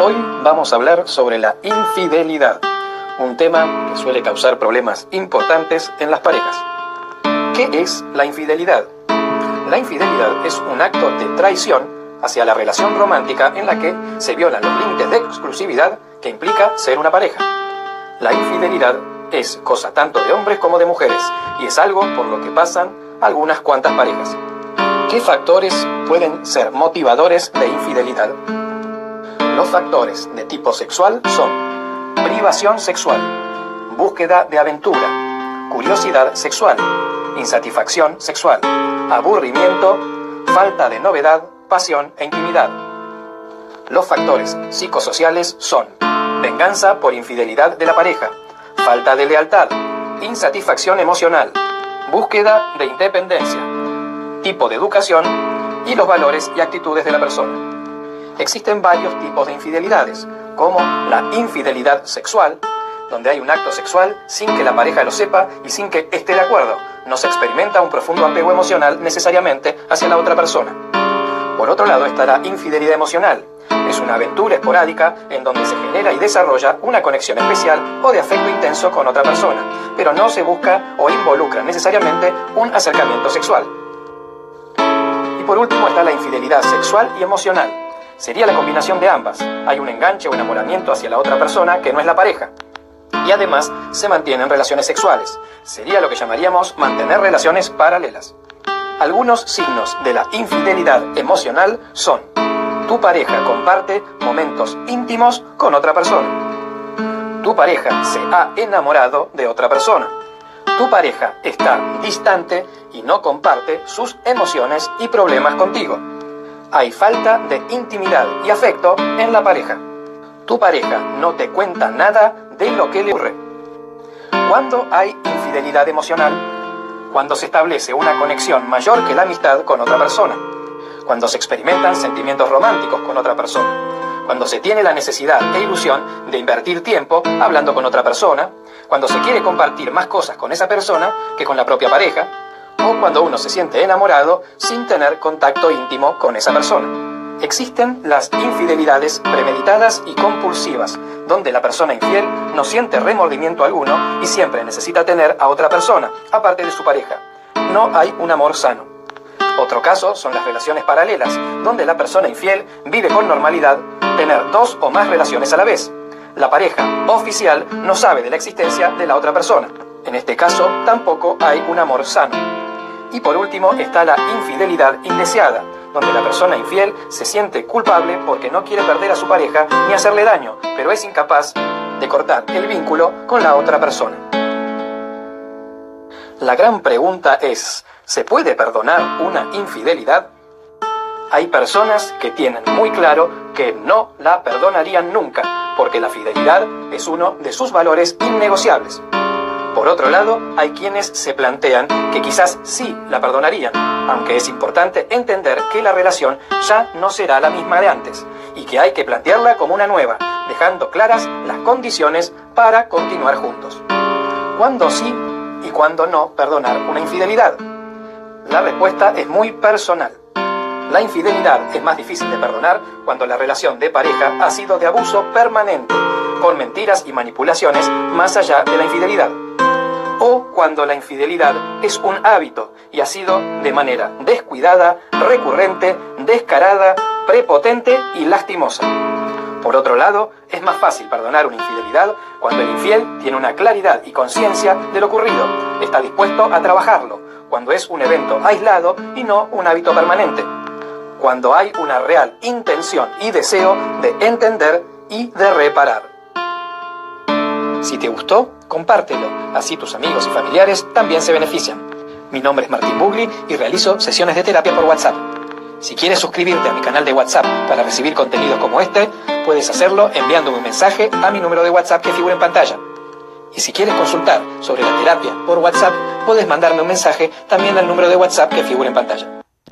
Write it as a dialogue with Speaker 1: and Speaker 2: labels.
Speaker 1: Hoy vamos a hablar sobre la infidelidad, un tema que suele causar problemas importantes en las parejas. ¿Qué es la infidelidad? La infidelidad es un acto de traición hacia la relación romántica en la que se violan los límites de exclusividad que implica ser una pareja. La infidelidad es cosa tanto de hombres como de mujeres y es algo por lo que pasan algunas cuantas parejas. ¿Qué factores pueden ser motivadores de infidelidad? Los factores de tipo sexual son privación sexual, búsqueda de aventura, curiosidad sexual, insatisfacción sexual, aburrimiento, falta de novedad, pasión e intimidad. Los factores psicosociales son venganza por infidelidad de la pareja, falta de lealtad, insatisfacción emocional, búsqueda de independencia, tipo de educación y los valores y actitudes de la persona. Existen varios tipos de infidelidades, como la infidelidad sexual, donde hay un acto sexual sin que la pareja lo sepa y sin que esté de acuerdo. No se experimenta un profundo apego emocional necesariamente hacia la otra persona. Por otro lado está la infidelidad emocional. Es una aventura esporádica en donde se genera y desarrolla una conexión especial o de afecto intenso con otra persona, pero no se busca o involucra necesariamente un acercamiento sexual. Y por último está la infidelidad sexual y emocional. Sería la combinación de ambas. Hay un enganche o enamoramiento hacia la otra persona que no es la pareja. Y además se mantienen relaciones sexuales. Sería lo que llamaríamos mantener relaciones paralelas. Algunos signos de la infidelidad emocional son tu pareja comparte momentos íntimos con otra persona. Tu pareja se ha enamorado de otra persona. Tu pareja está distante y no comparte sus emociones y problemas contigo. Hay falta de intimidad y afecto en la pareja. Tu pareja no te cuenta nada de lo que le ocurre. Cuando hay infidelidad emocional, cuando se establece una conexión mayor que la amistad con otra persona cuando se experimentan sentimientos románticos con otra persona, cuando se tiene la necesidad e ilusión de invertir tiempo hablando con otra persona, cuando se quiere compartir más cosas con esa persona que con la propia pareja, o cuando uno se siente enamorado sin tener contacto íntimo con esa persona. Existen las infidelidades premeditadas y compulsivas, donde la persona infiel no siente remordimiento alguno y siempre necesita tener a otra persona, aparte de su pareja. No hay un amor sano. Otro caso son las relaciones paralelas, donde la persona infiel vive con normalidad tener dos o más relaciones a la vez. La pareja oficial no sabe de la existencia de la otra persona. En este caso, tampoco hay un amor sano. Y por último está la infidelidad indeseada, donde la persona infiel se siente culpable porque no quiere perder a su pareja ni hacerle daño, pero es incapaz de cortar el vínculo con la otra persona. La gran pregunta es, ¿Se puede perdonar una infidelidad? Hay personas que tienen muy claro que no la perdonarían nunca, porque la fidelidad es uno de sus valores innegociables. Por otro lado, hay quienes se plantean que quizás sí la perdonarían, aunque es importante entender que la relación ya no será la misma de antes y que hay que plantearla como una nueva, dejando claras las condiciones para continuar juntos. ¿Cuándo sí y cuándo no perdonar una infidelidad? La respuesta es muy personal. La infidelidad es más difícil de perdonar cuando la relación de pareja ha sido de abuso permanente, con mentiras y manipulaciones más allá de la infidelidad. Cuando la infidelidad es un hábito y ha sido de manera descuidada, recurrente, descarada, prepotente y lastimosa. Por otro lado, es más fácil perdonar una infidelidad cuando el infiel tiene una claridad y conciencia de lo ocurrido, está dispuesto a trabajarlo, cuando es un evento aislado y no un hábito permanente, cuando hay una real intención y deseo de entender y de reparar. Si te gustó, compártelo, así tus amigos y familiares también se benefician. Mi nombre es Martín Bugli y realizo sesiones de terapia por WhatsApp. Si quieres suscribirte a mi canal de WhatsApp para recibir contenidos como este, puedes hacerlo enviándome un mensaje a mi número de WhatsApp que figura en pantalla. Y si quieres consultar sobre la terapia por WhatsApp, puedes mandarme un mensaje también al número de WhatsApp que figura en pantalla.